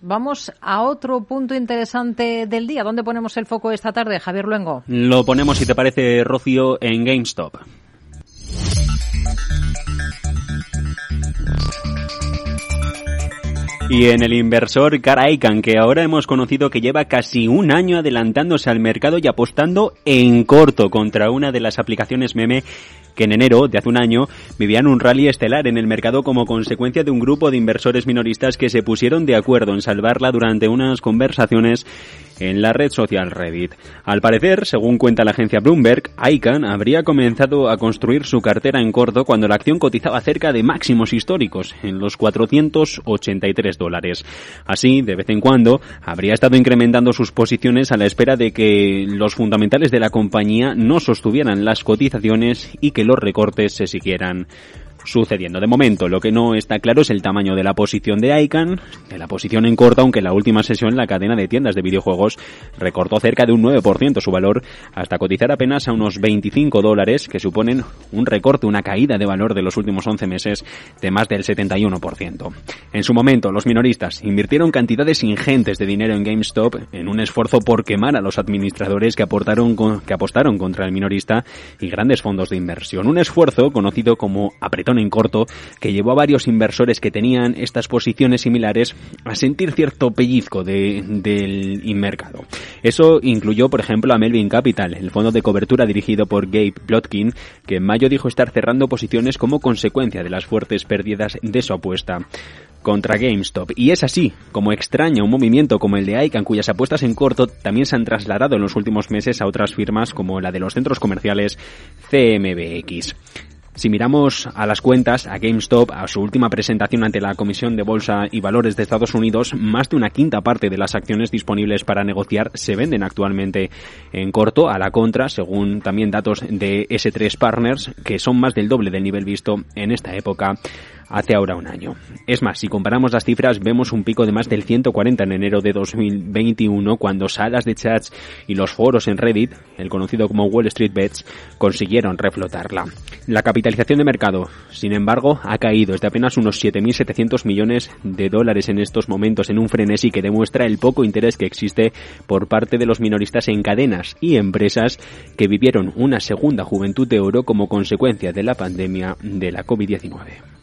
Vamos a otro punto interesante del día. ¿Dónde ponemos el foco esta tarde, Javier Luengo? Lo ponemos, si te parece, Rocío, en GameStop. Y en el inversor Caraican, que ahora hemos conocido que lleva casi un año adelantándose al mercado y apostando en corto contra una de las aplicaciones meme que en enero de hace un año vivían un rally estelar en el mercado como consecuencia de un grupo de inversores minoristas que se pusieron de acuerdo en salvarla durante unas conversaciones en la red social Reddit. Al parecer, según cuenta la agencia Bloomberg, ICANN habría comenzado a construir su cartera en corto cuando la acción cotizaba cerca de máximos históricos, en los 483 dólares. Así, de vez en cuando, habría estado incrementando sus posiciones a la espera de que los fundamentales de la compañía no sostuvieran las cotizaciones y que los recortes se siguieran sucediendo. De momento, lo que no está claro es el tamaño de la posición de ICANN, de la posición en corto, aunque en la última sesión la cadena de tiendas de videojuegos recortó cerca de un 9% su valor hasta cotizar apenas a unos 25 dólares, que suponen un recorte, una caída de valor de los últimos 11 meses de más del 71%. En su momento, los minoristas invirtieron cantidades ingentes de dinero en GameStop en un esfuerzo por quemar a los administradores que, aportaron, que apostaron contra el minorista y grandes fondos de inversión. Un esfuerzo conocido como apretón en corto que llevó a varios inversores que tenían estas posiciones similares a sentir cierto pellizco de, del mercado. Eso incluyó, por ejemplo, a Melvin Capital, el fondo de cobertura dirigido por Gabe Plotkin, que en mayo dijo estar cerrando posiciones como consecuencia de las fuertes pérdidas de su apuesta contra GameStop. Y es así, como extraña un movimiento como el de ICANN, cuyas apuestas en corto también se han trasladado en los últimos meses a otras firmas como la de los centros comerciales CMBX. Si miramos a las cuentas, a GameStop, a su última presentación ante la Comisión de Bolsa y Valores de Estados Unidos, más de una quinta parte de las acciones disponibles para negociar se venden actualmente en corto, a la contra, según también datos de S3 Partners, que son más del doble del nivel visto en esta época hace ahora un año. Es más, si comparamos las cifras, vemos un pico de más del 140 en enero de 2021, cuando salas de chats y los foros en Reddit, el conocido como Wall Street Bets, consiguieron reflotarla. La capitalización de mercado, sin embargo, ha caído desde apenas unos 7.700 millones de dólares en estos momentos, en un frenesí que demuestra el poco interés que existe por parte de los minoristas en cadenas y empresas que vivieron una segunda juventud de oro como consecuencia de la pandemia de la COVID-19.